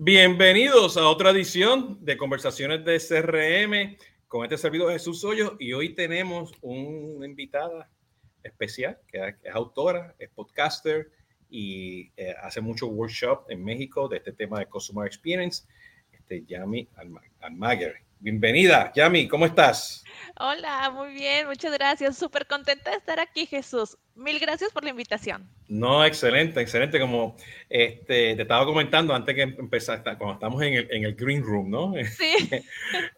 Bienvenidos a otra edición de Conversaciones de CRM con este servidor Jesús Hoyos y hoy tenemos una invitada especial que es autora, es podcaster y eh, hace muchos workshops en México de este tema de Customer Experience, este Yami Almaguer. Bienvenida, Yami, ¿cómo estás? Hola, muy bien, muchas gracias. Súper contenta de estar aquí, Jesús. Mil gracias por la invitación. No, excelente, excelente. Como este, te estaba comentando antes que empezar, cuando estamos en el, en el green room, ¿no? Sí.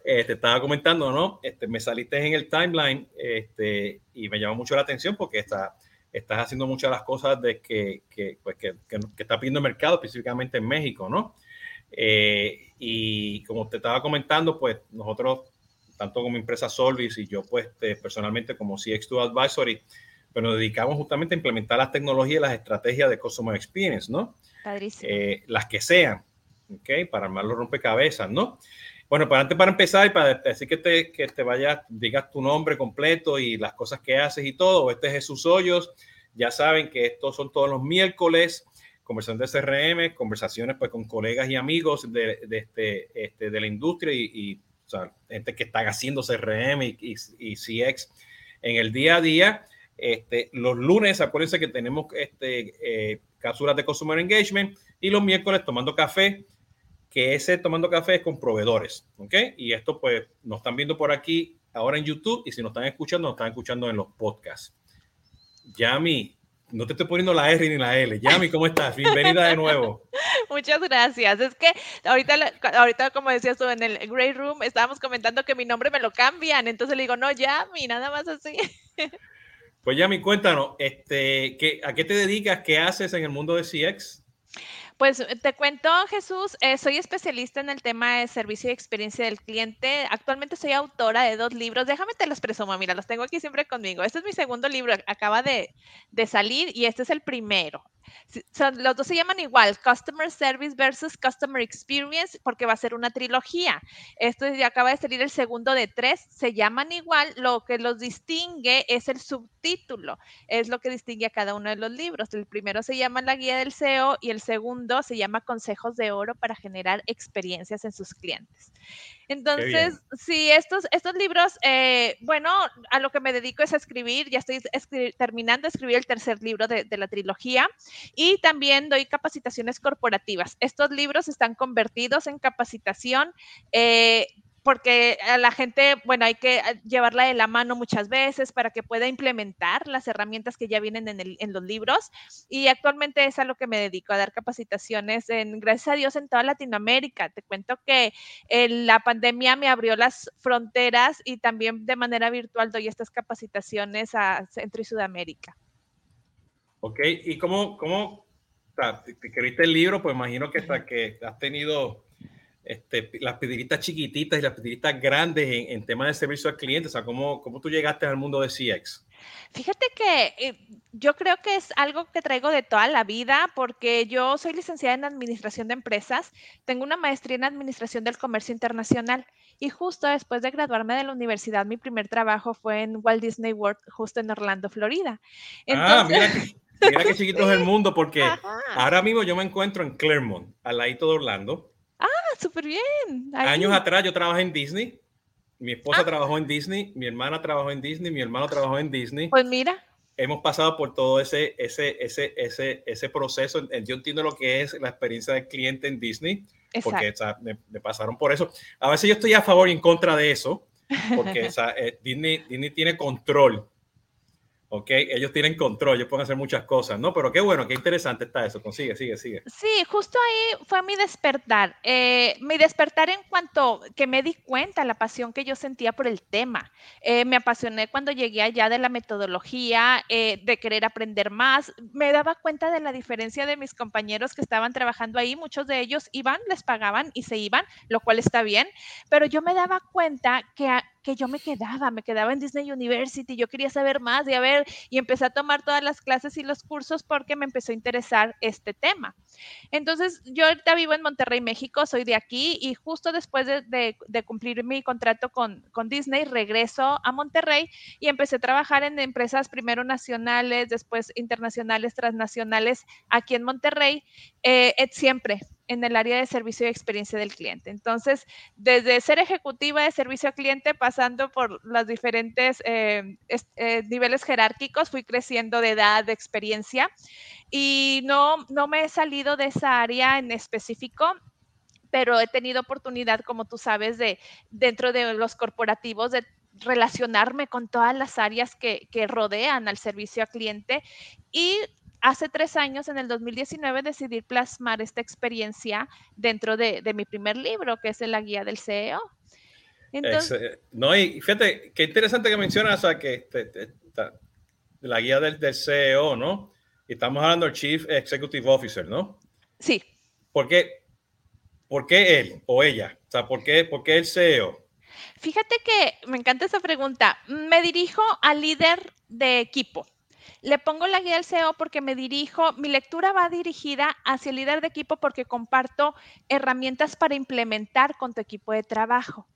Eh, te estaba comentando, ¿no? Este, me saliste en el timeline este, y me llamó mucho la atención porque está, estás haciendo muchas de las cosas de que, que, pues, que, que, está pidiendo el mercado, específicamente en México, ¿no? Eh, y como te estaba comentando, pues nosotros tanto como empresa Solvis y yo pues este, personalmente como CX2 Advisory, pero nos dedicamos justamente a implementar las tecnologías y las estrategias de Customer Experience, ¿no? Eh, las que sean, ¿ok? Para armar los rompecabezas, ¿no? Bueno, para antes para empezar y para decir que te, que te vayas, digas tu nombre completo y las cosas que haces y todo, este es Jesús Hoyos, ya saben que estos son todos los miércoles, conversación de CRM, conversaciones pues con colegas y amigos de, este, este, de la industria y, o sea, gente que está haciendo CRM y, y, CX en el día a día. Este, los lunes, acuérdense que tenemos este, eh, cápsulas de Consumer Engagement y los miércoles tomando café, que ese tomando café es con proveedores, ¿ok? Y esto pues nos están viendo por aquí ahora en YouTube y si nos están escuchando, nos están escuchando en los podcasts. Yami, no te estoy poniendo la R ni la L. Yami, ¿cómo estás? Bienvenida de nuevo. Muchas gracias. Es que ahorita, ahorita, como decías tú, en el Grey Room estábamos comentando que mi nombre me lo cambian. Entonces le digo, no, Yami, nada más así. Pues Yami, cuéntanos, este, ¿qué, ¿a qué te dedicas? ¿Qué haces en el mundo de CX? Pues eh, te cuento, Jesús, eh, soy especialista en el tema de servicio y experiencia del cliente. Actualmente soy autora de dos libros. Déjame te los presumo, mira, los tengo aquí siempre conmigo. Este es mi segundo libro, acaba de, de salir y este es el primero los dos se llaman igual, Customer Service versus Customer Experience, porque va a ser una trilogía. Esto ya acaba de salir el segundo de tres, se llaman igual, lo que los distingue es el subtítulo, es lo que distingue a cada uno de los libros. El primero se llama La Guía del SEO y el segundo se llama Consejos de Oro para generar experiencias en sus clientes. Entonces, sí, estos, estos libros, eh, bueno, a lo que me dedico es a escribir, ya estoy terminando de escribir el tercer libro de, la trilogía y también doy capacitaciones corporativas. Estos libros están convertidos en capacitación. Eh, porque a la gente, bueno, hay que eh, llevarla de la mano muchas veces para que pueda implementar las herramientas que ya vienen en, los libros. Y actualmente es a lo que me dedico, a dar capacitaciones, en, gracias a Dios, en toda Latinoamérica. Te cuento que eh, la pandemia me abrió las fronteras y también de manera virtual doy estas capacitaciones a Centro y Sudamérica. Ok, ¿y cómo, cómo te escribiste el libro? Pues imagino que, hasta que has tenido este, las piedritas chiquititas y las piedritas grandes en, en temas de servicio al cliente. O sea, ¿cómo, ¿cómo tú llegaste al mundo de CX? Fíjate que eh, yo creo que es algo que traigo de toda la vida porque yo soy licenciada en Administración de Empresas, tengo una maestría en Administración del Comercio Internacional y justo después de graduarme de la universidad, mi primer trabajo fue en Walt Disney World, justo en Orlando, Florida. ah, mira Mira qué chiquito es el mundo, porque ahora mismo yo me encuentro en Claremont, al ladito de Orlando. Súper bien. Años atrás yo trabajé en Disney. Mi esposa ah. trabajó en Disney, mi hermana trabajó en Disney, mi hermano trabajó en Disney. Pues mira. Hemos pasado por todo ese, ese, ese, ese, ese proceso. Yo entiendo lo que es la experiencia del cliente en Disney, porque me, pasaron por eso. A veces yo estoy a favor y en contra de eso, porque eh, Disney, Disney tiene control ¿ok? Ellos tienen control, ellos pueden hacer muchas cosas, ¿no? Pero qué bueno, qué interesante está eso. Consigue, sigue, sigue. Sí, justo ahí fue mi despertar. Eh, mi despertar en cuanto que me di cuenta la pasión que yo sentía por el tema. Eh, me apasioné cuando llegué allá de la metodología, eh, de querer aprender más. Me daba cuenta de la diferencia de mis compañeros que estaban trabajando ahí. Muchos de ellos iban, les pagaban y se iban, lo cual está bien. Pero yo me daba cuenta que que yo me quedaba, me quedaba en Disney University, yo quería saber más y a ver, y empecé a tomar todas las clases y los cursos porque me empezó a interesar este tema. Entonces, yo ahorita vivo en Monterrey, México, soy de aquí y justo después de, cumplir mi contrato con, Disney, regreso a Monterrey y empecé a trabajar en empresas primero nacionales, después internacionales, transnacionales aquí en Monterrey, eh, siempre en el área de servicio y experiencia del cliente. Entonces, desde ser ejecutiva de servicio al cliente, pasando por los diferentes eh, eh, niveles jerárquicos, fui creciendo de edad, de experiencia y no, no me he salido de esa área en específico pero he tenido oportunidad, como tú sabes, de dentro de los corporativos de relacionarme con todas las áreas que, que rodean al servicio al cliente y hace tres años, en el 2019, decidí plasmar esta experiencia dentro de, de mi primer libro, que es la guía del CEO. Entonces, no, y fíjate, qué interesante que mencionas a que la guía del, del, CEO, ¿no? Y estamos hablando del Chief Executive Officer, ¿no? Sí. ¿Por qué, ¿Por qué él o ella? O sea, ¿por qué, ¿por qué el CEO? Fíjate que me encanta esa pregunta. Me dirijo al líder de equipo. Le pongo la guía al CEO porque me dirijo, mi lectura va dirigida hacia el líder de equipo porque comparto herramientas para implementar con tu equipo de trabajo.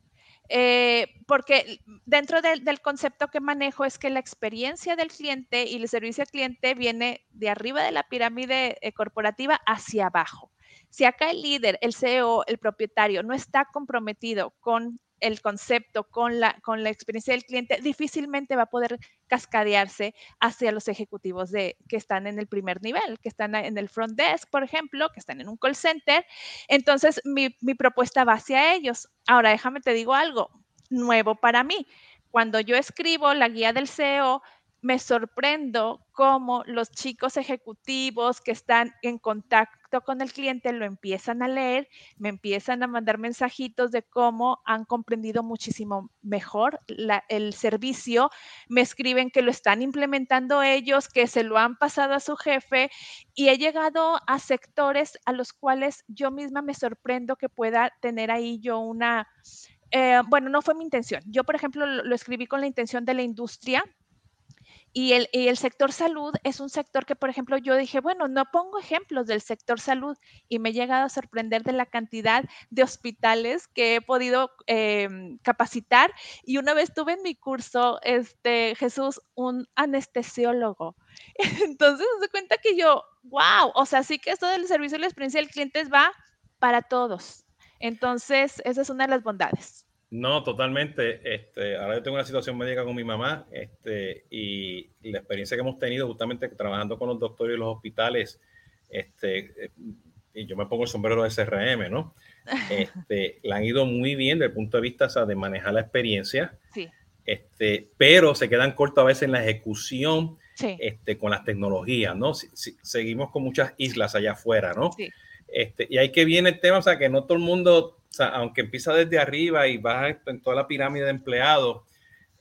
Eh, porque dentro del concepto que manejo es que la experiencia del cliente y el servicio al cliente viene de arriba de la pirámide eh, corporativa hacia abajo. Si acá el líder, el CEO, el propietario no está comprometido con el concepto, con la, con la experiencia del cliente, difícilmente va a poder cascadearse hacia los ejecutivos de, que están en el primer nivel, que están en el front desk, por ejemplo, que están en un call center. Entonces, mi, mi propuesta va hacia ellos. Ahora, déjame te digo algo nuevo para mí. Cuando yo escribo la guía del CEO, me sorprendo cómo los chicos ejecutivos que están en contacto con el cliente lo empiezan a leer, me empiezan a mandar mensajitos de cómo han comprendido muchísimo mejor el servicio, me escriben que lo están implementando ellos, que se lo han pasado a su jefe y he llegado a sectores a los cuales yo misma me sorprendo que pueda tener ahí yo una... Eh, bueno, no fue mi intención. Yo, por ejemplo, lo escribí con la intención de la industria, y el, sector salud es un sector que, por ejemplo, yo dije, bueno, no pongo ejemplos del sector salud y me he llegado a sorprender de la cantidad de hospitales que he podido eh, capacitar. Y una vez tuve en mi curso, este, Jesús, un anestesiólogo. Entonces, se cuenta que yo, wow, o sea, sí que esto del servicio y la experiencia del cliente va para todos. Entonces, esa es una de las bondades. No, totalmente. Este, ahora yo tengo una situación médica con mi mamá este, y la experiencia que hemos tenido justamente trabajando con los doctores y los hospitales, este, y yo me pongo el sombrero de SRM, ¿no? Este, la han ido muy bien desde el punto de vista de manejar la experiencia, sí. este, pero se quedan cortos a veces en la ejecución sí. este, con las tecnologías, ¿no? Si, si, seguimos con muchas islas allá afuera, ¿no? Sí. Este, y ahí que viene el tema, o sea, que no todo el mundo o sea, aunque empieza desde arriba y va en toda la pirámide de empleados,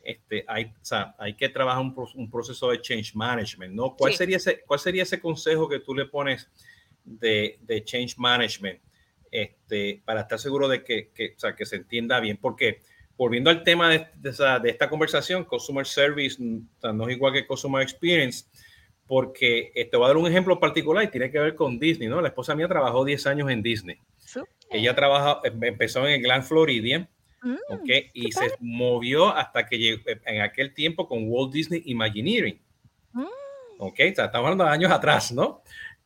este, hay, o sea, hay que trabajar un, un, proceso de change management, ¿no? ¿Cuál, sí. sería ese, ¿Cuál sería ese consejo que tú le pones de, de change management este, para estar seguro de que, que, o sea, que se entienda bien? Porque, volviendo al tema de, de, esa, de esta conversación, Customer Service o sea, no es igual que Customer Experience, porque te este, voy a dar un ejemplo particular y tiene que ver con Disney, ¿no? La esposa mía trabajó 10 años en Disney. Ella trabaja, em, empezó en el Glen Floridian, mm, okay, y se movió hasta que llegó en aquel tiempo con Walt Disney Imagineering. Mm. Ok, o sea, estamos hablando de años atrás, ¿no?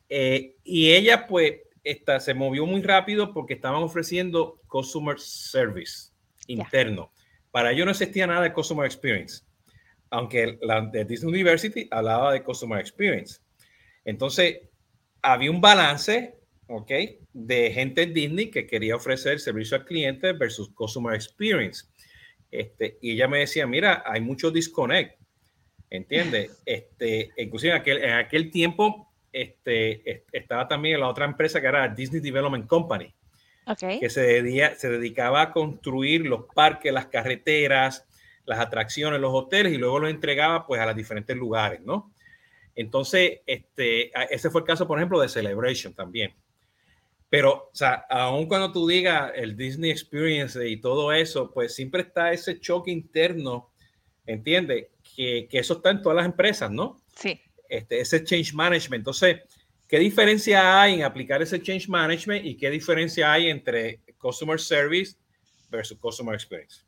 Eh, y ella, pues, esta, se movió muy rápido porque estaban ofreciendo Customer Service interno. Yeah. Para ello no existía nada de Customer Experience, aunque la de Disney University hablaba de Customer Experience. Entonces, había un balance ¿ok? De gente en Disney que quería ofrecer servicio al cliente versus customer experience. Este, y ella me decía, mira, hay mucho disconnect, ¿entiendes? Este, inclusive en aquel, en aquel tiempo este, estaba también la otra empresa que era Disney Development Company, okay. que se, dedía, se dedicaba a construir los parques, las carreteras, las atracciones, los hoteles y luego los entregaba pues a los diferentes lugares, ¿no? Entonces, este, ese fue el caso, por ejemplo, de Celebration también. Pero, o sea, aun cuando tú digas el Disney Experience y todo eso, pues siempre está ese choque interno, ¿entiendes? Que, que eso está en todas las empresas, ¿no? Sí. Este, ese change management. Entonces, ¿qué diferencia hay en aplicar ese change management y qué diferencia hay entre customer service versus customer experience?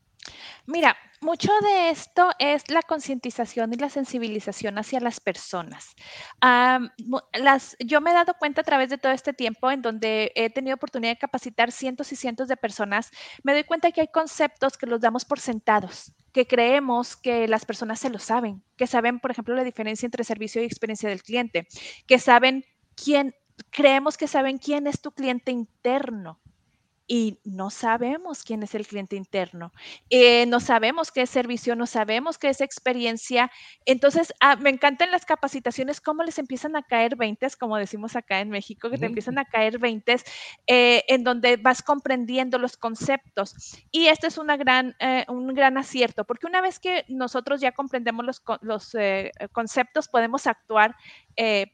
Mira, mucho de esto es la concientización y la sensibilización hacia las personas. yo me he dado cuenta a través de todo este tiempo en donde he tenido oportunidad de capacitar cientos y cientos de personas, me doy cuenta que hay conceptos que los damos por sentados, que creemos que las personas se lo saben, que saben, por ejemplo, la diferencia entre servicio y experiencia del cliente, que saben quién, creemos que saben quién es tu cliente interno y no sabemos quién es el cliente interno, eh, no sabemos qué es servicio, no sabemos qué es experiencia. Entonces, ah, me encantan las capacitaciones, cómo les empiezan a caer 20, como decimos acá en México, que te empiezan a caer 20, eh, en donde vas comprendiendo los conceptos. Y este es una gran, eh, un gran acierto, porque una vez que nosotros ya comprendemos los, los conceptos, podemos actuar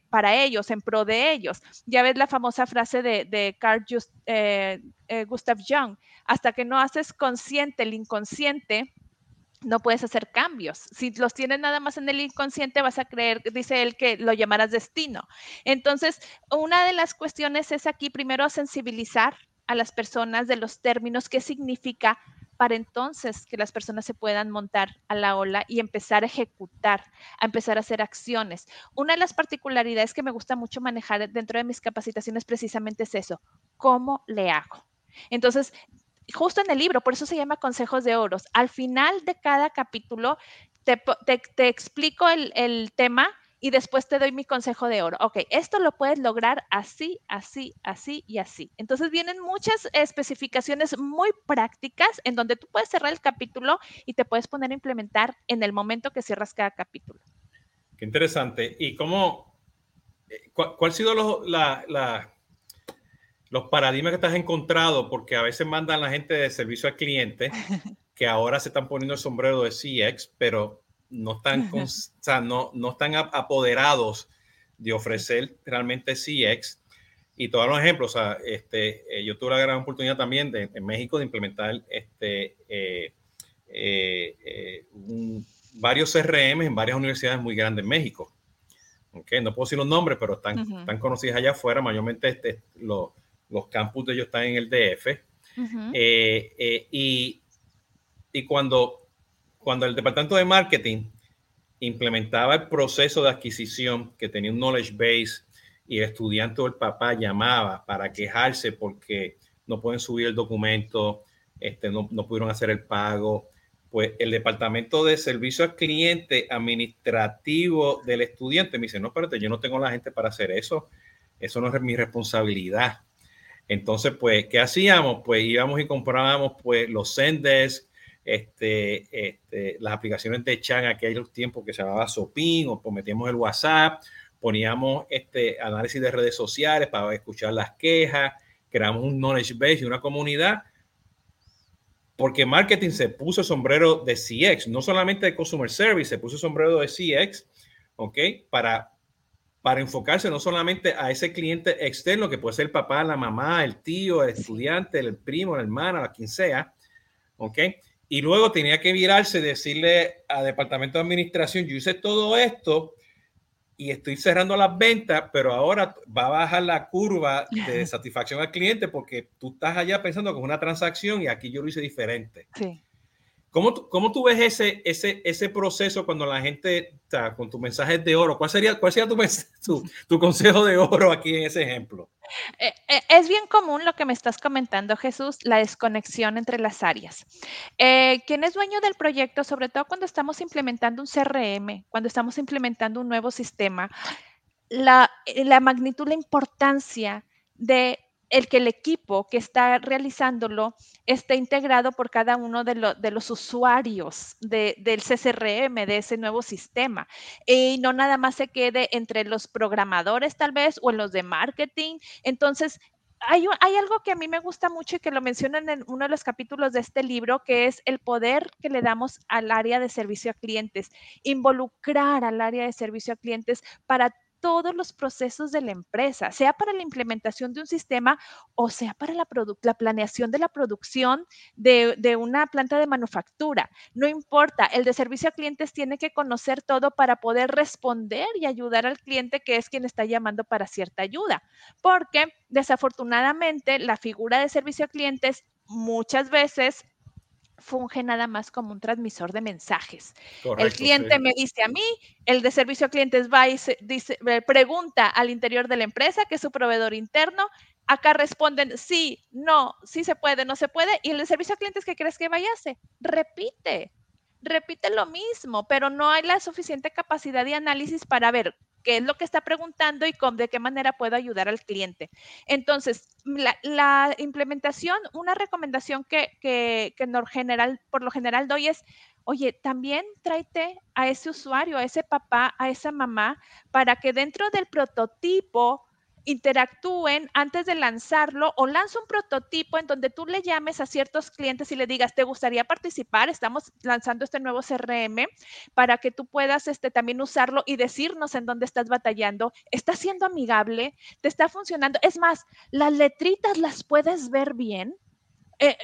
para ellos, en pro de ellos. Ya ves la famosa frase de, de Carl Just, eh, Gustav Jung, hasta que no haces consciente el inconsciente, no puedes hacer cambios. Si los tienes nada más en el inconsciente, vas a creer, dice él, que lo llamarás destino. Entonces, una de las cuestiones es aquí primero sensibilizar a las personas de los términos, qué significa para entonces que las personas se puedan montar a la ola y empezar a ejecutar, a empezar a hacer acciones. Una de las particularidades que me gusta mucho manejar dentro de mis capacitaciones precisamente es eso, ¿cómo le hago? Entonces, justo en el libro, por eso se llama Consejos de Oros, al final de cada capítulo te, explico el, tema y después te doy mi consejo de oro. Ok, esto lo puedes lograr así, así, así y así. Entonces vienen muchas especificaciones muy prácticas en donde tú puedes cerrar el capítulo y te puedes poner a implementar en el momento que cierras cada capítulo. Qué interesante. ¿Y cómo, eh, cuál, ha sido la, los paradigmas que te has encontrado, porque a veces mandan la gente de servicio al cliente que ahora se están poniendo el sombrero de CX, pero no están, o sea, no, no están apoderados de ofrecer realmente CX. Y todos los ejemplos, o sea, este, eh, yo tuve la gran oportunidad también de, en México de implementar este, eh, eh, varios CRM en varias universidades muy grandes en México. Okay, no puedo decir los nombres, pero están, están conocidas allá afuera, mayormente este, los los campus de ellos están en el DF. Eh, eh, y, y cuando, cuando el departamento de marketing implementaba el proceso de adquisición que tenía un knowledge base y el estudiante o el papá llamaba para quejarse porque no pueden subir el documento, este, no, no pudieron hacer el pago, pues el departamento de servicio al cliente administrativo del estudiante me dice, no, espérate, yo no tengo la gente para hacer eso, eso no es mi responsabilidad. Entonces, pues, ¿qué hacíamos? Pues íbamos y comprábamos pues los Sendes, este, este, las aplicaciones de Chan aquellos tiempos que se llamaba Sopin, o pues metíamos el WhatsApp, poníamos este análisis de redes sociales para escuchar las quejas, creamos un knowledge base y una comunidad, porque marketing se puso sombrero de CX, no solamente de Customer Service, se puso sombrero de CX, ¿ok? Para para enfocarse no solamente a ese cliente externo, que puede ser el papá, la mamá, el tío, el estudiante, el primo, la hermana, quien sea, ¿ok? Y luego tenía que virarse, decirle al departamento de administración, yo hice todo esto y estoy cerrando las ventas, pero ahora va a bajar la curva de satisfacción al cliente porque tú estás allá pensando que es una transacción y aquí yo lo hice diferente. Sí. ¿Cómo, ¿Cómo, tú ves ese, ese, ese proceso cuando la gente está con tu mensaje de oro? ¿Cuál sería, cuál sería tu, tu, consejo de oro aquí en ese ejemplo? Eh, eh, es bien común lo que me estás comentando, Jesús, la desconexión entre las áreas. Eh, quien es dueño del proyecto, sobre todo cuando estamos implementando un CRM, cuando estamos implementando un nuevo sistema, la, la magnitud, la importancia de el que el equipo que está realizándolo esté integrado por cada uno de, los usuarios del CCRM, de ese nuevo sistema. Y no nada más se quede entre los programadores tal vez o en los de marketing. Entonces, hay, hay, algo que a mí me gusta mucho y que lo mencionan en uno de los capítulos de este libro, que es el poder que le damos al área de servicio a clientes, involucrar al área de servicio a clientes para todos los procesos de la empresa, sea para la implementación de un sistema o sea para la, la planeación de la producción de, de, una planta de manufactura. No importa, el de servicio a clientes tiene que conocer todo para poder responder y ayudar al cliente que es quien está llamando para cierta ayuda, porque desafortunadamente la figura de servicio a clientes muchas veces funge nada más como un transmisor de mensajes. el cliente me dice a mí, el de servicio a clientes va y dice, pregunta al interior de la empresa, que es su proveedor interno. Acá responden sí, no, sí se puede, no se puede. Y el de servicio a clientes, ¿qué crees que vaya a hacer? Repite, repite lo mismo, pero no hay la suficiente capacidad de análisis para ver qué es lo que está preguntando y con, de qué manera puedo ayudar al cliente. Entonces, la, implementación, una recomendación que, que, general, por lo general doy es, oye, también tráete a ese usuario, a ese papá, a esa mamá, para que dentro del prototipo interactúen antes de lanzarlo o lanza un prototipo en donde tú le llames a ciertos clientes y le digas, ¿te gustaría participar? Estamos lanzando este nuevo CRM para que tú puedas este, también usarlo y decirnos en dónde estás batallando. ¿Está siendo amigable? ¿Te está funcionando? Es más, las letritas las puedes ver bien. Eh,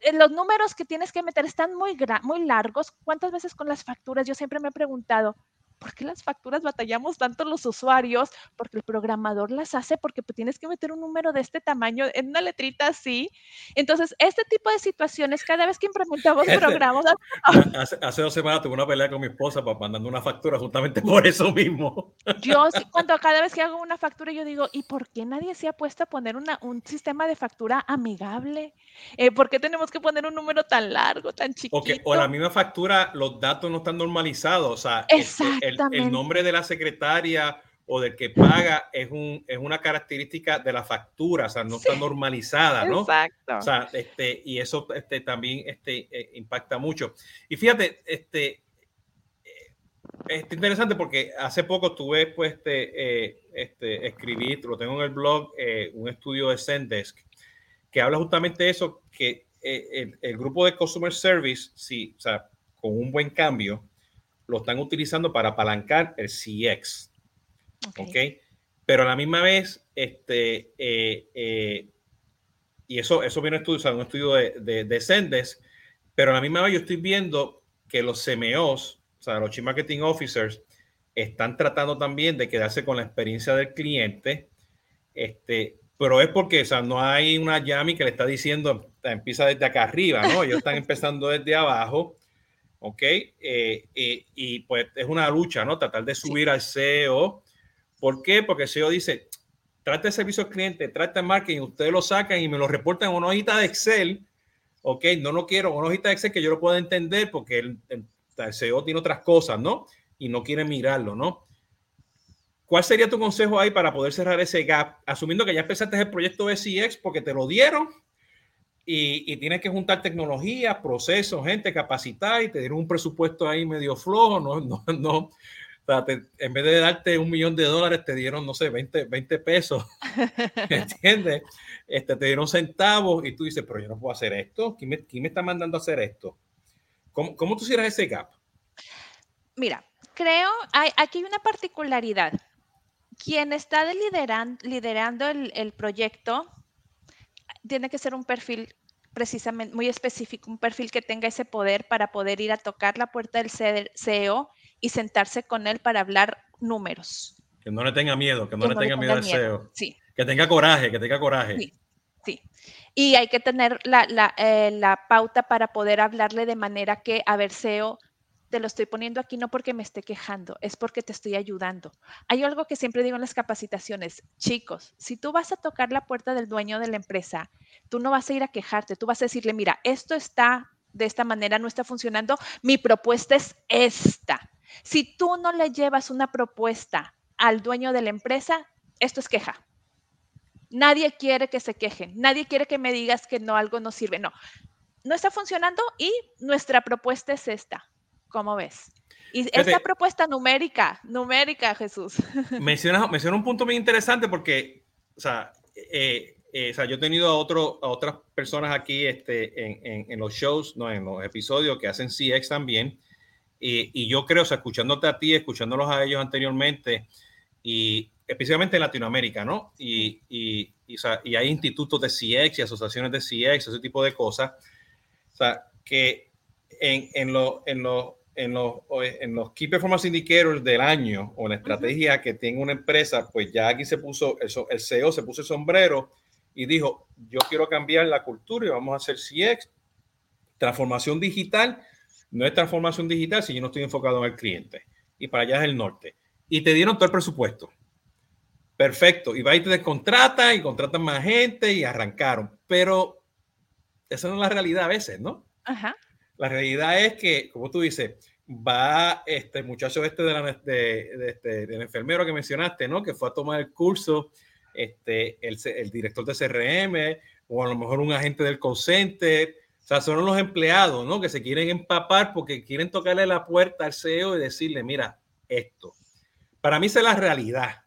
eh, los números que tienes que meter están muy, muy largos. ¿Cuántas veces con las facturas? Yo siempre me he preguntado, ¿por qué las facturas batallamos tanto los usuarios? Porque el programador las hace porque pues, tienes que meter un número de este tamaño en una letrita así. Entonces, este tipo de situaciones, cada vez que implementamos este, programas... hace, dos semanas tuve una pelea con mi esposa para mandando una factura justamente por eso mismo. Yo, cuando cada vez que hago una factura, yo digo, ¿y por qué nadie se ha puesto a poner una, un sistema de factura amigable? Eh, ¿Por qué tenemos que poner un número tan largo, tan chiquito? o la misma factura, los datos no están normalizados. O sea, Exacto el, nombre de la secretaria o del que paga es, un, es una característica de la factura, o sea, no está normalizada, ¿no? Exacto. O sea, este, y eso este, también este, eh, impacta mucho. Y fíjate, este, eh, es interesante porque hace poco tuve, pues, este, eh, este, escribí, lo tengo en el blog, un estudio de Zendesk, que habla justamente de eso, que el, el, grupo de Customer Service, sí, o sea, con un buen cambio, lo están utilizando para apalancar el CX. ¿Ok? Pero a la misma vez, este, eh, eh, y eso, eso viene estudio, o sea, un estudio de, de, de Sendes, pero a la misma vez yo estoy viendo que los CMOs, o sea, los Chief Marketing Officers, están tratando también de quedarse con la experiencia del cliente, este, pero es porque, o sea, no hay una Yami que le está diciendo, empieza desde acá arriba, ¿no? Ellos están empezando desde abajo ¿ok? Eh, eh, y pues es una lucha, ¿no? Tratar de subir al SEO. ¿Por qué? Porque el SEO dice, trate de servicio al cliente, trate de marketing, ustedes lo sacan y me lo reportan en una hojita de Excel, ¿ok? No lo quiero, una hojita de Excel que yo lo pueda entender porque el, el SEO tiene otras cosas, ¿no? Y no quiere mirarlo, ¿no? ¿Cuál sería tu consejo ahí para poder cerrar ese gap? Asumiendo que ya empezaste el proyecto de CX porque te lo dieron, y, tienes que juntar tecnología, procesos, gente capacitada y te dieron un presupuesto ahí medio flojo, no, no, no. en vez de darte un millón de dólares, te dieron, no sé, 20, 20 pesos. ¿Entiendes? Este, te dieron centavos y tú dices, pero yo no puedo hacer esto. ¿Quién me, quién me está mandando a hacer esto? ¿Cómo, cómo tú hicieras ese gap? Mira, creo, hay, aquí hay una particularidad. Quien está liderando, liderando el, el proyecto tiene que ser un perfil precisamente muy específico, un perfil que tenga ese poder para poder ir a tocar la puerta del CEO y sentarse con él para hablar números. Que no le tenga miedo, que no, le, tenga miedo al CEO. Sí. Que tenga coraje, que tenga coraje. Sí, sí. Y hay que tener la, la, eh, la pauta para poder hablarle de manera que, a ver, CEO, te lo estoy poniendo aquí no porque me esté quejando, es porque te estoy ayudando. Hay algo que siempre digo en las capacitaciones, chicos, si tú vas a tocar la puerta del dueño de la empresa, tú no vas a ir a quejarte, tú vas a decirle, mira, esto está de esta manera, no está funcionando, mi propuesta es esta. Si tú no le llevas una propuesta al dueño de la empresa, esto es queja. Nadie quiere que se quejen, nadie quiere que me digas que no, algo no sirve, no. No está funcionando y nuestra propuesta es esta ¿Cómo ves? Y esta propuesta numérica, numérica, Jesús. Menciona, menciona un punto muy interesante porque, o sea, eh, eh, o sea, yo he tenido a, otro, a otras personas aquí este, en, en, en, los shows, no, en los episodios que hacen CX también. Y, y, yo creo, o sea, escuchándote a ti, escuchándolos a ellos anteriormente, y especialmente en Latinoamérica, ¿no? Y, y, y, o sea, y hay institutos de CX y asociaciones de CX, ese tipo de cosas. O sea, que en, en, lo, en, lo, en los, en los Key Performance Indicators del año o en la estrategia que tiene una empresa, pues ya aquí se puso, el, el CEO se puso el sombrero y dijo, yo quiero cambiar la cultura y vamos a hacer CX. transformación digital no es transformación digital si yo no estoy enfocado en el cliente. Y para allá es el norte. Y te dieron todo el presupuesto. Perfecto. Y va y te contratan y contratan más gente y arrancaron. Pero esa no es la realidad a veces, ¿no? Ajá. La realidad es que, como tú dices, va este muchacho este, de de, este, del enfermero que mencionaste, ¿no? Que fue a tomar el curso, este, el, el director de CRM o a lo mejor un agente del call center. O sea, son los empleados, ¿no? Que se quieren empapar porque quieren tocarle la puerta al CEO y decirle, mira, esto. Para mí esa es la realidad.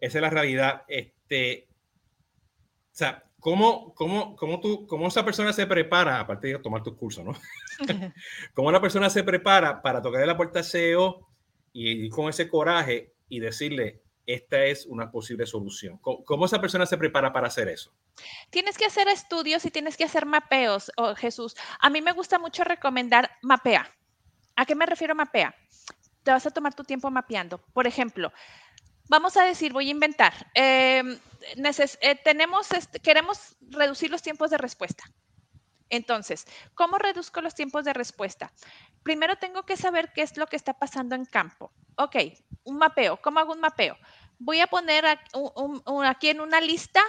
Esa es la realidad. Este, o sea, ¿cómo, cómo, cómo, tú, ¿cómo esa persona se prepara, aparte de tomar tus cursos, ¿no? ¿Cómo una persona se prepara para tocarle la puerta al CEO y ir con ese coraje y decirle, esta es una posible solución? ¿Cómo, esa persona se prepara para hacer eso? Tienes que hacer estudios y tienes que hacer mapeos, oh, Jesús. A mí me gusta mucho recomendar mapea. ¿A qué me refiero mapea? Te vas a tomar tu tiempo mapeando. Por ejemplo, vamos a decir, voy a inventar. Em, eh, tenemos, queremos reducir los tiempos de respuesta. Entonces, ¿cómo reduzco los tiempos de respuesta? Primero tengo que saber qué es lo que está pasando en campo. Ok, un mapeo. ¿Cómo hago un mapeo? Voy a poner aquí en una lista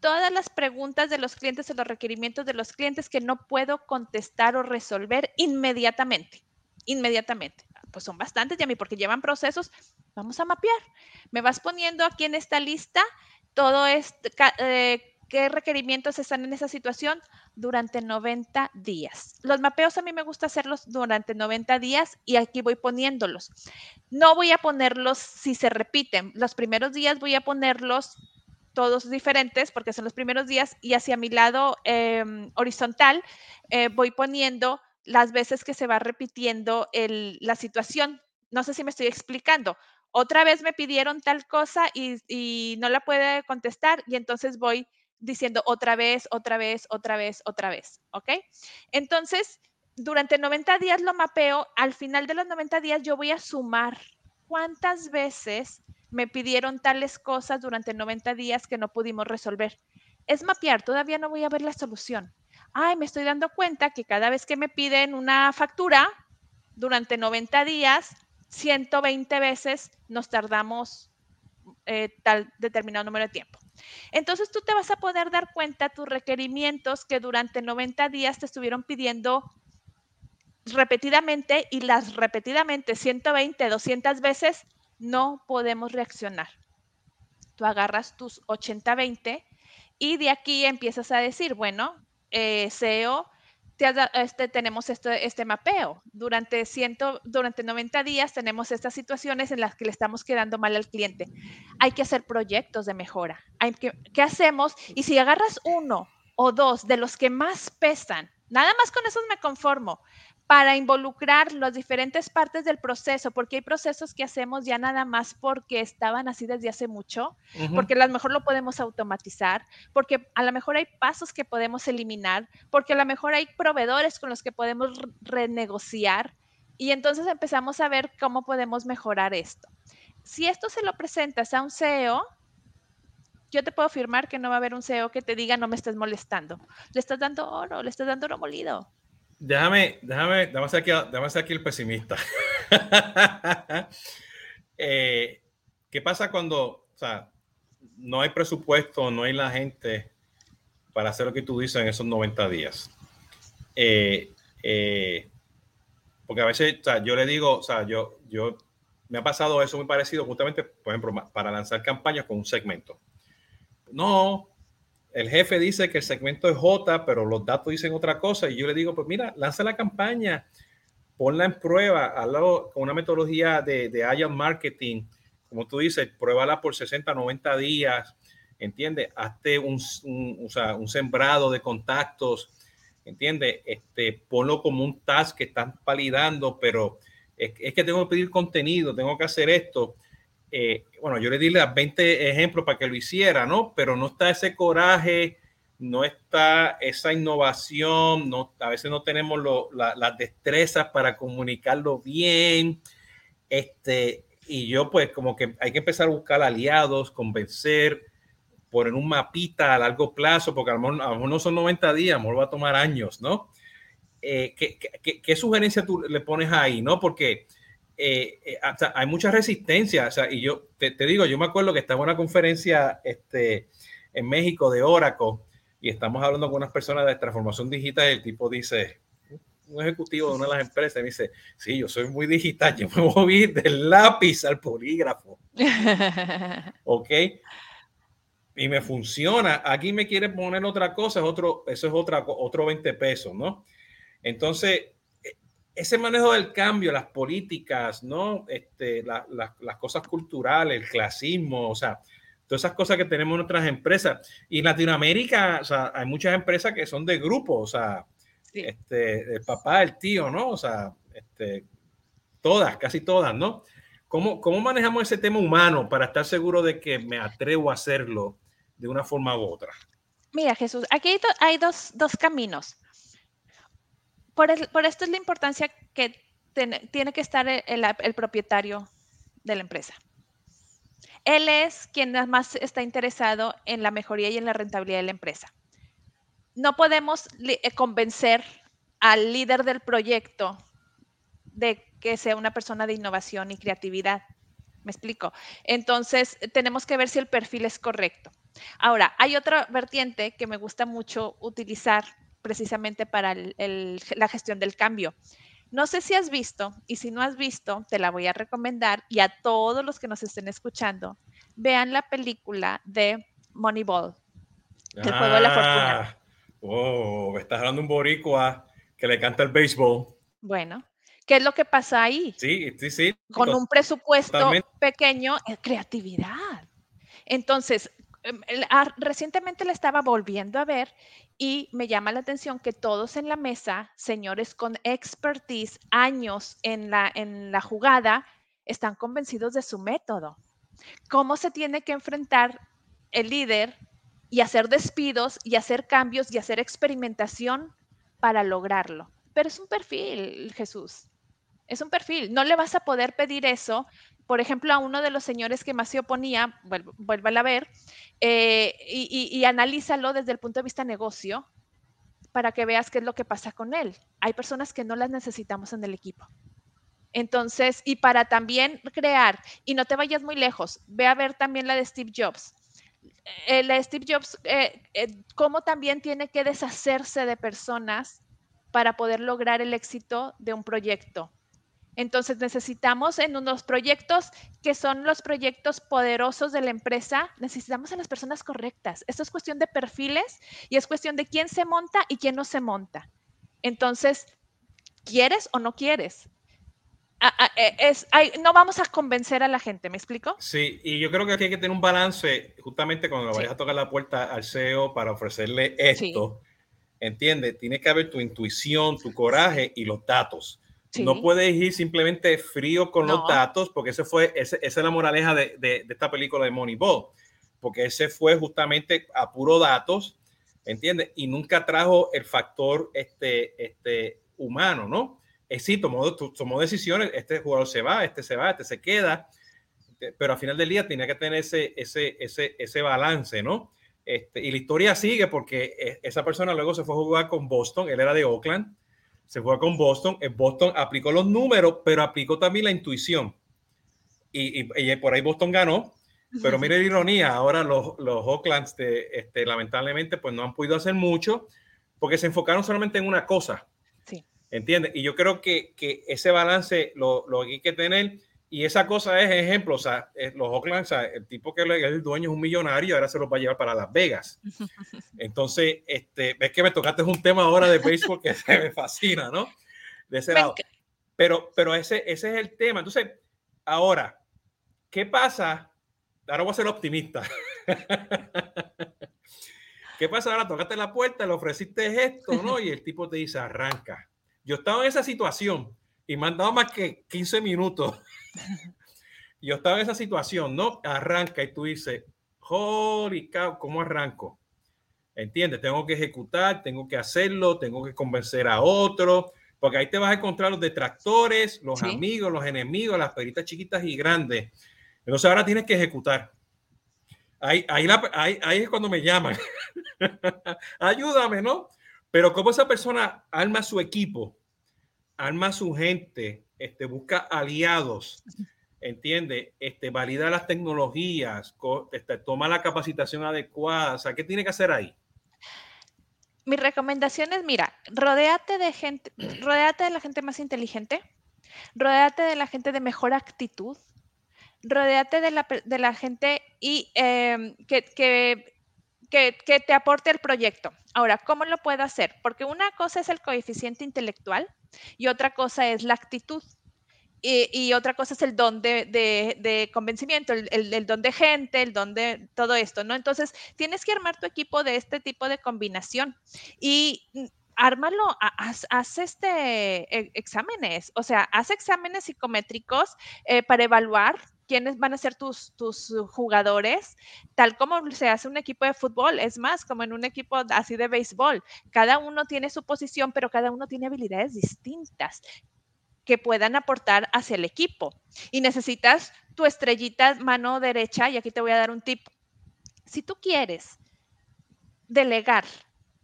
todas las preguntas de los clientes o los requerimientos de los clientes que no puedo contestar o resolver inmediatamente. Inmediatamente. Pues son bastantes, Yami, porque llevan procesos. Vamos a mapear. Me vas poniendo aquí en esta lista todo este, qué requerimientos están en esa situación durante 90 días. Los mapeos a mí me gusta hacerlos durante 90 días y aquí voy poniéndolos. No voy a ponerlos si se repiten. Los primeros días voy a ponerlos todos diferentes porque son los primeros días y hacia mi lado em, horizontal eh, voy poniendo las veces que se va repitiendo la situación. No sé si me estoy explicando. Otra vez me pidieron tal cosa y, y no la puede contestar y entonces voy diciendo otra vez, otra vez, otra vez, otra vez, ¿ok? Entonces, durante 90 días lo mapeo, al final de los 90 días yo voy a sumar cuántas veces me pidieron tales cosas durante 90 días que no pudimos resolver. Es mapear, todavía no voy a ver la solución. Ay, me estoy dando cuenta que cada vez que me piden una factura, durante 90 días, 120 veces nos tardamos eh, tal determinado número de tiempo. Entonces tú te vas a poder dar cuenta tus requerimientos que durante 90 días te estuvieron pidiendo repetidamente y las repetidamente 120, 200 veces no podemos reaccionar. Tú agarras tus 80-20 y de aquí empiezas a decir, bueno, eh, SEO, este, tenemos este, mapeo. Durante, ciento, durante 90 días tenemos estas situaciones en las que le estamos quedando mal al cliente. Hay que hacer proyectos de mejora. Que, ¿Qué hacemos? Y si agarras uno o dos de los que más pesan, nada más con esos me conformo para involucrar las diferentes partes del proceso, porque hay procesos que hacemos ya nada más porque estaban así desde hace mucho, porque a lo mejor lo podemos automatizar, porque a lo mejor hay pasos que podemos eliminar, porque a lo mejor hay proveedores con los que podemos renegociar y entonces empezamos a ver cómo podemos mejorar esto. Si esto se lo presentas a un CEO, yo te puedo afirmar que no va a haber un CEO que te diga no me estés molestando. Le estás dando oro, le estás dando oro molido. Déjame, déjame, déjame ser aquí, déjame ser aquí el pesimista. Eh, ¿Qué pasa cuando, o sea, no hay presupuesto, no hay la gente para hacer lo que tú dices en esos 90 días? Eh, eh, porque a veces, o sea, yo le digo, o sea, yo, yo, me ha pasado eso muy parecido justamente, por ejemplo, para lanzar campañas con un segmento. No, el jefe dice que el segmento es J, pero los datos dicen otra cosa. Y yo le digo, pues mira, lanza la campaña, ponla en prueba, hazlo con una metodología de, de Agile Marketing. Como tú dices, pruébala por 60, 90 días, ¿entiendes? Hazte un, un, sembrado de contactos, ¿entiendes? Este, ponlo como un task que están validando, pero es que tengo que pedir contenido, tengo que hacer esto eh, bueno, yo le di las 20 ejemplos para que lo hiciera, ¿no? Pero no está ese coraje, no está esa innovación, no, a veces no tenemos las destrezas para comunicarlo bien. Este, y yo pues como que hay que empezar a buscar aliados, convencer, poner un mapita a largo plazo, porque a lo mejor, no son 90 días, a lo mejor va a tomar años, ¿no? eh, ¿qué, sugerencia tú le pones ahí? ¿no? Porque eh, eh, hay mucha resistencia. O sea, y yo te, digo, yo me acuerdo que estaba en una conferencia este, en México de Oracle y estamos hablando con unas personas de transformación digital y el tipo dice, un ejecutivo de una de las empresas me dice, sí, yo soy muy digital, yo me moví del lápiz al polígrafo. ¿Ok? Y me funciona. Aquí me quiere poner otra cosa, es otro, eso es otra, otro 20 pesos, ¿no? Entonces, ese manejo del cambio, las políticas, ¿no? Este, las cosas culturales, el clasismo, o sea, todas esas cosas que tenemos en nuestras empresas. Y en Latinoamérica, o sea, hay muchas empresas que son de grupo, o sea, este, el papá, el tío, ¿no? O sea, este, todas, casi todas, ¿no? ¿Cómo, ¿Cómo manejamos ese tema humano para estar seguro de que me atrevo a hacerlo de una forma u otra? Mira, Jesús, aquí hay dos, dos caminos. Por, esto es la importancia que tiene que estar el, el, propietario de la empresa. Él es quien más está interesado en la mejoría y en la rentabilidad de la empresa no podemos eh, convencer al líder del proyecto de que sea una persona de innovación y creatividad. ¿Me explico? Entonces, tenemos que ver si el perfil es correcto. Ahora, hay otra vertiente que me gusta mucho utilizar precisamente para la gestión del cambio. No sé si has visto, y si no has visto, te la voy a recomendar y a todos los que nos estén escuchando, vean la película de Moneyball, el juego de la fortuna. Ah, Oh, me estás hablando un boricua que le canta el béisbol. Bueno, ¿qué es lo que pasa ahí? Sí, sí, sí. Con un presupuesto pequeño, es creatividad. Entonces, ah, recientemente la estaba volviendo a ver y me llama la atención que todos en la mesa, señores con expertise, años en la, en la jugada, están convencidos de su método. ¿Cómo se tiene que enfrentar el líder y hacer despidos y hacer cambios y hacer experimentación para lograrlo. Pero es un perfil, Jesús. Es un perfil. No le vas a poder pedir eso, por ejemplo, a uno de los señores que más se oponía, vuélvala a ver, eh, y, y analízalo desde el punto de vista negocio para que veas qué es lo que pasa con él. Hay personas que no las necesitamos en el equipo. Entonces, y para también crear, y no te vayas muy lejos, ve a ver también la de Steve Jobs el Steve Jobs, eh, eh, cómo también tiene que deshacerse de personas para poder lograr el éxito de un proyecto. Entonces necesitamos en unos proyectos que son los proyectos poderosos de la empresa, necesitamos a las personas correctas. Esto es cuestión de perfiles y es cuestión de quién se monta y quién no se monta. Entonces, ¿quieres o no quieres? Eh, es, no vamos a convencer a la gente, ¿me explico? Sí, y yo creo que aquí hay que tener un balance justamente cuando vayas a tocar la puerta al CEO para ofrecerle esto. ¿Entiendes? Tiene que haber tu intuición, tu coraje y los datos. No puedes ir simplemente frío con los datos, porque ese fue, ese, esa es la moraleja de, de, de, esta película de Moneyball, porque ese fue justamente a puro datos, ¿entiendes? Y nunca trajo el factor este, este, humano, ¿no? eh, sí, tomó, tomó decisiones, este jugador se va, este se va, este se queda, eh, pero al final del día tenía que tener ese, ese, ese, ese balance, ¿no? Este, y la historia sigue porque eh, esa persona luego se fue a jugar con Boston, él era de Oakland, se fue con Boston, en Boston aplicó los números, pero aplicó también la intuición. Y, y, por ahí Boston ganó, pero mire la ironía, ahora los, los Oaklands, este, lamentablemente, pues no han podido hacer mucho porque se enfocaron solamente en una cosa ¿Entiendes? Y yo creo que, que ese balance lo, lo, hay que tener. Y esa cosa es ejemplo, o sea, eh, los Oakland, o sea, el tipo que es el dueño es un millonario, ahora se los va a llevar para Las Vegas. Entonces, este, ves que me tocaste un tema ahora de béisbol que me fascina, ¿no? De ese lado. Pero, pero ese, ese es el tema. Entonces, ahora, ¿qué pasa? Ahora voy a ser optimista. ¿Qué pasa ahora? Tocaste la puerta, le ofreciste esto, ¿no? Y el tipo te dice, arranca. Yo estaba en esa situación y me han dado más que 15 minutos. Yo estaba en esa situación, ¿no? Arranca y tú dices, holy cow, ¿cómo arranco? ¿Entiendes? Tengo que ejecutar, tengo que hacerlo, tengo que convencer a otro, porque ahí te vas a encontrar los detractores, los amigos, los enemigos, las peritas chiquitas y grandes. Entonces ahora tienes que ejecutar. Ahí, ahí, ahí, ahí es cuando me llaman. Ayúdame, ¿no? Pero como esa persona arma su equipo, arma su gente, este, busca aliados, entiende, este, valida las tecnologías, este, toma la capacitación adecuada, o sea, ¿qué tiene que hacer ahí? Mi recomendación es, mira, rodéate de gente, rodéate de la gente más inteligente, rodéate de la gente de mejor actitud, rodéate de la, gente y em, que, te aporte el proyecto. Ahora, ¿cómo lo puedo hacer? Porque una cosa es el coeficiente intelectual y otra cosa es la actitud. Y, otra cosa es el don de, convencimiento, el, don de gente, el don de todo esto, ¿no? Entonces, tienes que armar tu equipo de este tipo de combinación y mm, ármalo, haz, este e, exámenes, o sea, haz exámenes psicométricos eh, para evaluar quiénes van a ser tus, tus jugadores, tal como se hace un equipo de fútbol, es más, como en un equipo así de béisbol, cada uno tiene su posición, pero cada uno tiene habilidades distintas que puedan aportar hacia el equipo. Y necesitas tu estrellita mano derecha, y aquí te voy a dar un tip. Si tú quieres delegar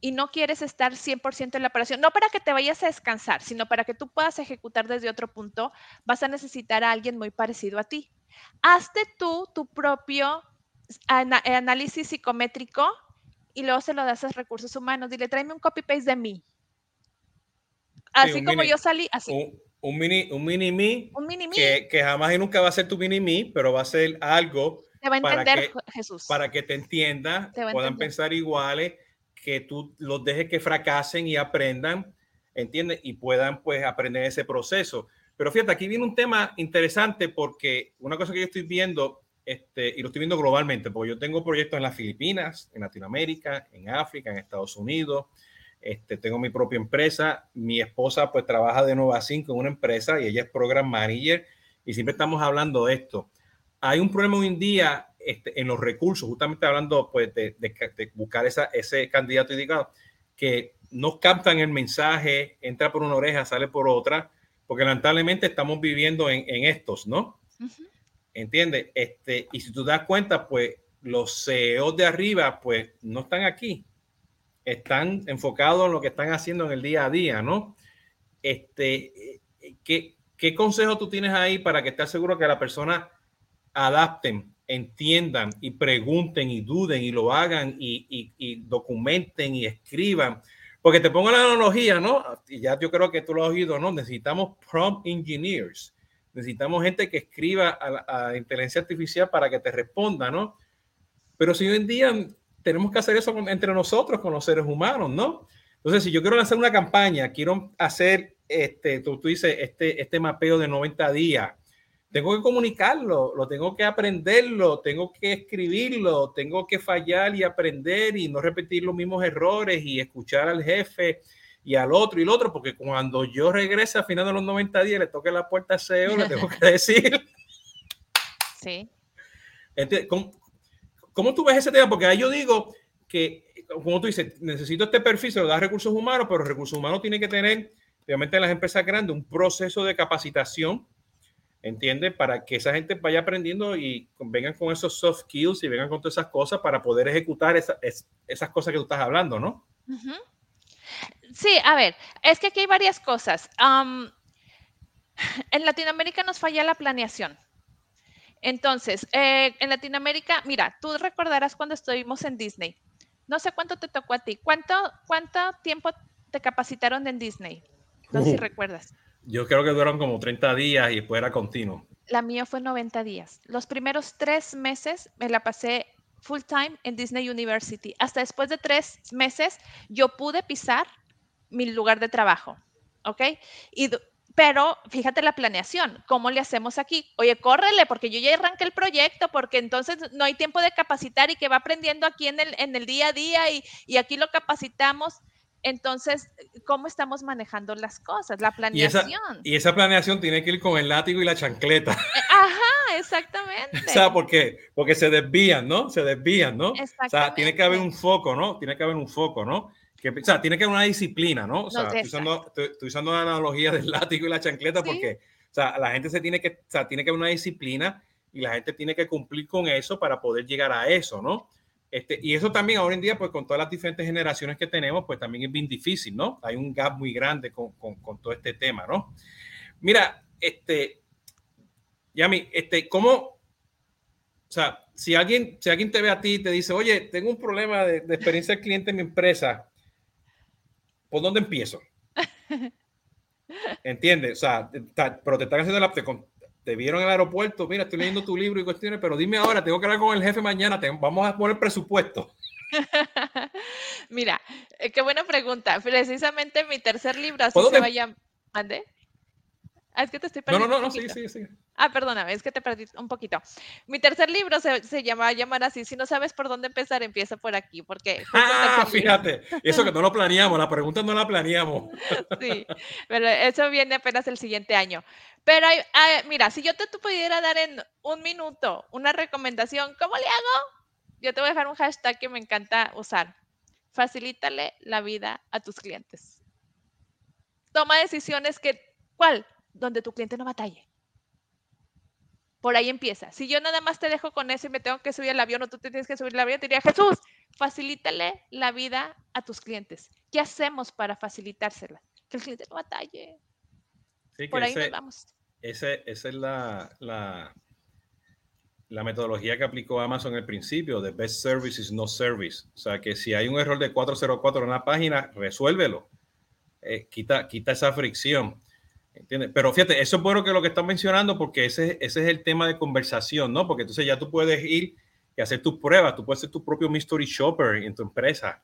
y no quieres estar 100% en la operación, no para que te vayas a descansar, sino para que tú puedas ejecutar desde otro punto, vas a necesitar a alguien muy parecido a ti. Hazte tú tu propio análisis psicométrico y luego se lo das a recursos humanos. Dile, tráeme un copy-paste de mí. Así como yo salí, así un mini, un mini me, Que, que, jamás y nunca va a ser tu mini me, pero va a ser algo para, que, Jesús. para que te entienda, puedan pensar iguales, que tú los dejes que fracasen y aprendan, ¿entiendes? Y puedan pues aprender ese proceso. Pero fíjate, aquí viene un tema interesante porque una cosa que yo estoy viendo, este, y lo estoy viendo globalmente, porque yo tengo proyectos en las Filipinas, en Latinoamérica, en África, en Estados Unidos, este, tengo mi propia empresa. Mi esposa pues trabaja de Nova 5 en una empresa y ella es program manager y siempre estamos hablando de esto. Hay un problema hoy en día este, en los recursos, justamente hablando pues de, buscar ese candidato indicado, que no captan el mensaje, entra por una oreja, sale por otra, porque lamentablemente estamos viviendo en, estos, ¿no? ¿Entiendes? Este, y si tú das cuenta, pues los CEOs de arriba, pues no están aquí están enfocados en lo que están haciendo en el día a día, ¿no? Este, ¿qué, qué consejo tú tienes ahí para que estés seguro que la persona adapten, entiendan y pregunten y duden y lo hagan y, y, documenten y escriban? Porque te pongo la analogía, ¿no? Y ya yo creo que tú lo has oído, ¿no? Necesitamos prompt engineers. Necesitamos gente que escriba a la, a inteligencia artificial para que te responda, ¿no? Pero si hoy en día tenemos que hacer eso entre nosotros, con los seres humanos, ¿no? Entonces, si yo quiero lanzar una campaña, quiero hacer, este, tú, tú dices, este, este mapeo de 90 días, tengo que comunicarlo, lo tengo que aprenderlo, tengo que escribirlo, tengo que fallar y aprender y no repetir los mismos errores y escuchar al jefe y al otro y el otro, porque cuando yo regrese a final de los 90 días, le toque la puerta al CEO, le tengo que decir. Sí. Entonces, ¿Cómo tú ves ese tema? Porque ahí yo digo que, como tú dices, necesito este perfil, se lo da recursos humanos, pero recursos humanos tiene que tener, obviamente en las empresas grandes, un proceso de capacitación, ¿entiendes? Para que esa gente vaya aprendiendo y vengan con esos soft skills y vengan con todas esas cosas para poder ejecutar esas cosas que tú estás hablando, ¿no? Sí, a ver, es que aquí hay varias cosas. en Latinoamérica nos falla la planeación. Entonces, eh, en Latinoamérica, mira, tú recordarás cuando estuvimos en Disney. No sé cuánto te tocó a ti. ¿Cuánto, cuánto tiempo te capacitaron en Disney? No sé si recuerdas. Yo creo que duraron como 30 días y después era continuo. La mía fue 90 días. Los primeros tres meses me la pasé full time en Disney University. Hasta después de tres meses yo pude pisar mi lugar de trabajo. ¿Ok? Y pero fíjate la planeación, ¿cómo le hacemos aquí? Oye, córrele, porque yo ya arranqué el proyecto, porque entonces no hay tiempo de capacitar y que va aprendiendo aquí en el, en el día a día y, aquí lo capacitamos. Entonces, ¿cómo estamos manejando las cosas? La planeación. Y esa, planeación tiene que ir con el látigo y la chancleta. Eh, ajá, exactamente. o sea, porque, porque se desvían, ¿no? Se desvían, ¿no? O sea, tiene que haber un foco, ¿no? Tiene que haber un foco, ¿no? o sea, tiene que haber una disciplina, ¿no? O sea, estoy, usando, estoy, usando, la analogía del látigo y la chancleta porque, o sea, la gente se tiene que, o sea, tiene que haber una disciplina y la gente tiene que cumplir con eso para poder llegar a eso, ¿no? Este, y eso también ahora en día, pues con todas las diferentes generaciones que tenemos, pues también es bien difícil, ¿no? Hay un gap muy grande con, con, con todo este tema, ¿no? Mira, este, Yami, este, ¿cómo, o sea, si alguien, si alguien te ve a ti y te dice, oye, tengo un problema de, de experiencia del cliente en mi empresa, ¿por dónde empiezo? ¿Entiendes? O sea, pero te están haciendo la, te, te vieron en el aeropuerto, mira, estoy leyendo tu libro y cuestiones, pero dime ahora, tengo que hablar con el jefe mañana, vamos a poner presupuesto. mira, eh, qué buena pregunta. Precisamente mi tercer libro así se vaya. ¿Mande? Ah, es que te estoy perdiendo. No, no, no, sí, sí, sí. Ah, perdóname, es que te perdí un poquito. Mi tercer libro se, se llama llamar así. Si no sabes por dónde empezar, empieza por aquí, porque. Ah, fíjate, eso que no lo planeamos, la pregunta no la planeamos. sí, pero eso viene apenas el siguiente año. Pero mira, si yo te, te pudiera dar en un minuto una recomendación, ¿cómo le hago? Yo te voy a dejar un hashtag que me encanta usar. Facilítale la vida a tus clientes. Toma decisiones que, ¿cuál? donde tu cliente no batalle. Por ahí empieza. Si yo nada más te dejo con eso y me tengo que subir al avión o tú te tienes que subir al avión, te diría, Jesús, facilítale la vida a tus clientes. ¿Qué hacemos para facilitársela? Que el cliente no batalle. Por ahí nos vamos. esa es la, la, la, metodología que aplicó Amazon al principio, de best service is no service. O sea, que si hay un error de 404 en una página, resuélvelo. Eh, quita, quita esa fricción. Pero fíjate, eso es bueno que lo que estás mencionando porque ese, ese es el tema de conversación, ¿no? Porque entonces ya tú puedes ir y hacer tus pruebas, tú puedes ser tu propio mystery shopper en tu empresa.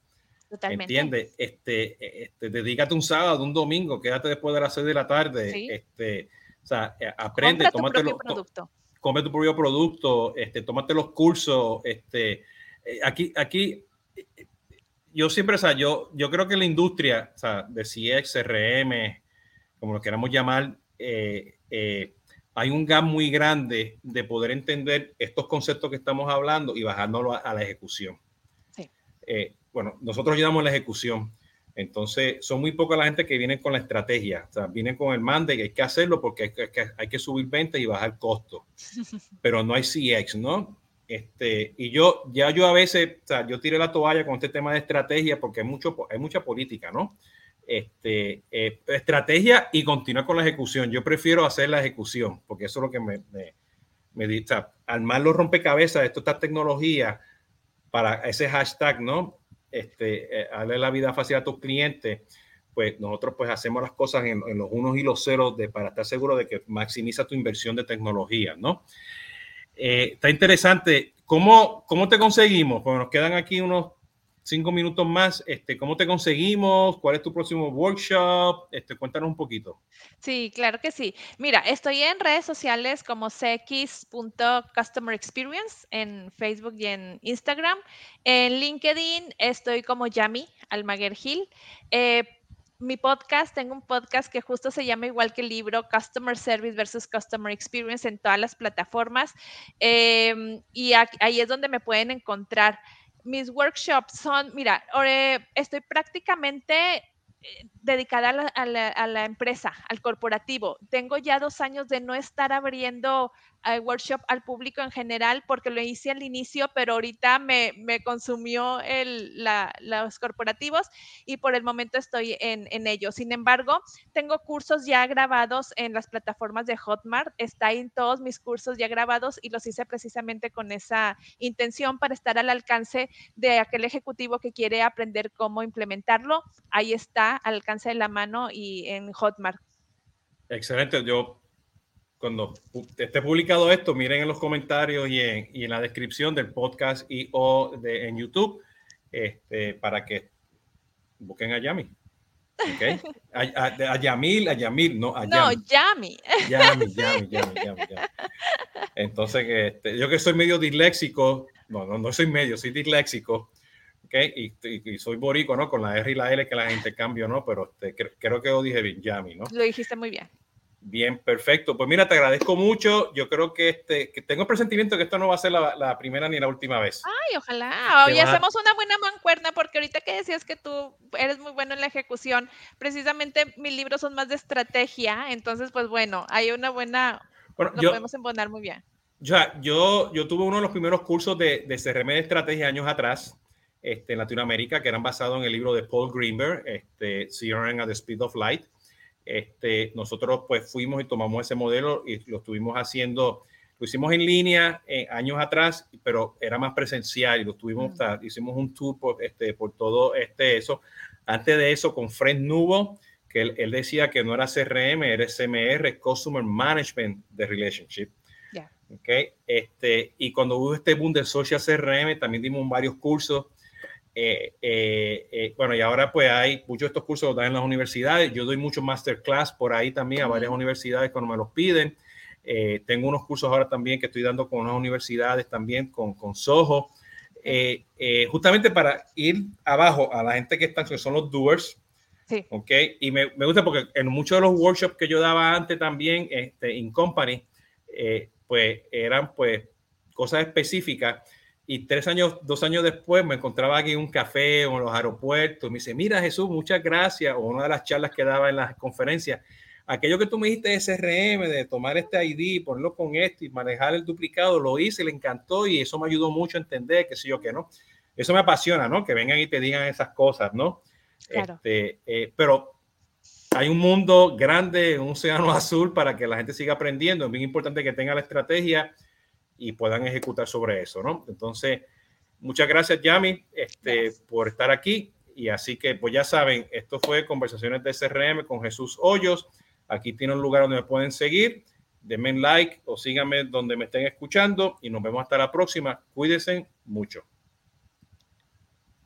Totalmente. ¿Entiendes? Este, este, dedícate un sábado, un domingo, quédate después de las 6 de la tarde. Este, o sea, eh, aprende, tómate tu producto. Come tu propio producto, este, tómate los cursos. Este, eh, aquí, aquí, yo siempre, o sea, yo, yo creo que la industria, o sea, de CX, CRM, como lo queramos llamar, eh, eh, hay un gap muy grande de poder entender estos conceptos que estamos hablando y bajándolo a, la ejecución. Eh, bueno, nosotros ayudamos a la ejecución. Entonces, son muy pocas la gente que viene con la estrategia. O sea, vienen con el mande y hay que hacerlo porque hay que, hay que subir ventas y bajar costos. Pero no hay CX, ¿no? Este, y yo, ya yo a veces, o sea, yo tiré la toalla con este tema de estrategia porque hay, mucho, hay mucha política, ¿no? este, eh, estrategia y continuar con la ejecución. Yo prefiero hacer la ejecución, porque eso es lo que me, me, me dice, armar los rompecabezas de toda esta tecnología para ese hashtag, ¿no? Este, eh, la vida fácil a tus clientes, pues nosotros pues hacemos las cosas en, los unos y los ceros de, para estar seguro de que maximiza tu inversión de tecnología, ¿no? Eh, está interesante. ¿Cómo, ¿Cómo te conseguimos? Pues nos quedan aquí unos cinco minutos más. Este, ¿Cómo te conseguimos? ¿Cuál es tu próximo workshop? Este, cuéntanos un poquito. Sí, claro que sí. Mira, estoy en redes sociales como cx.customer experience en Facebook y en Instagram. En LinkedIn estoy como Yami Almaguer Gil. Eh, mi podcast, tengo un podcast que justo se llama igual que el libro Customer Service versus Customer Experience en todas las plataformas. Em, y ahí es donde me pueden encontrar mis workshops son, mira, estoy prácticamente eh, dedicada a la, empresa, al corporativo. Tengo ya dos años de no estar abriendo uh, workshop al público en general porque lo hice al inicio, pero ahorita me, consumió los corporativos y por el momento estoy en, en ello. Sin embargo, tengo cursos ya grabados en las plataformas de Hotmart. Está en todos mis cursos ya grabados y los hice precisamente con esa intención para estar al alcance de aquel ejecutivo que quiere aprender cómo implementarlo. Ahí está al de la mano y en Hotmart. Excelente. Yo, cuando esté publicado esto, miren en los comentarios y en, y en la descripción del podcast y o de, en YouTube este, para que busquen a Yami. Okay. A, a, Yamil, a Yamil, no a Yami. No, Yami. Yami, Yami, Yami, Yami, Entonces, este, yo que soy medio disléxico, no, no, no soy medio, soy disléxico, y, y, soy borico, ¿no? Con la R y la L que la gente cambia, ¿no? Pero este, creo, que lo dije bien, Yami, ¿no? Lo dijiste muy bien. Bien, perfecto. Pues mira, te agradezco mucho. Yo creo que, este, que tengo el presentimiento que esto no va a ser la, la primera ni la última vez. Ay, ojalá. Hoy hacemos una buena mancuerna porque ahorita que decías que tú eres muy bueno en la ejecución, precisamente mis libros son más de estrategia. Entonces, pues bueno, hay una buena... Bueno, podemos embonar muy bien Ya, yo, yo tuve uno de los primeros cursos de, de CRM de estrategia años atrás este, en Latinoamérica que eran basados en el libro de Paul Greenberg, este, CRM at the Speed of Light. Este, nosotros pues fuimos y tomamos ese modelo y lo estuvimos haciendo, lo hicimos en línea eh, años atrás, pero era más presencial y lo tuvimos, mm. hicimos un tour por, este, por todo este, eso. Antes de eso, con Fred Nubo, que él, decía que no era CRM, era SMR, Customer Management de Relationship. Okay. Este, y cuando hubo este boom de social CRM, también dimos varios cursos. Eh, eh, eh, bueno, y ahora pues hay muchos de estos cursos los dan en las universidades. Yo doy muchos masterclass por ahí también a varias universidades cuando me los piden. tengo unos cursos ahora también que estoy dando con unas universidades también, con, con Soho. justamente para ir abajo a la gente que están, que son los doers, Sí. Ok, y me, me, gusta porque en muchos de los workshops que yo daba antes también, este, in company, eh, pues eran pues cosas específicas. Y tres años, dos años después me encontraba aquí en un café o en los aeropuertos. Me dice, mira Jesús, muchas gracias. O una de las charlas que daba en las conferencias. Aquello que tú me dijiste de SRM, de tomar este ID, ponerlo con esto y manejar el duplicado, lo hice, le encantó y eso me ayudó mucho a entender que sí yo que no. Eso me apasiona, ¿no? Que vengan y te digan esas cosas, ¿no? Este, eh, pero hay un mundo grande, un océano azul para que la gente siga aprendiendo. Es bien importante que tenga la estrategia y puedan ejecutar sobre eso, ¿no? Entonces, muchas gracias, Yami, este, por estar aquí. Y así que, pues ya saben, esto fue Conversaciones de CRM con Jesús Hoyos. Aquí tiene un lugar donde me pueden seguir. Denme like o síganme donde me estén escuchando y nos vemos hasta la próxima. Cuídense mucho.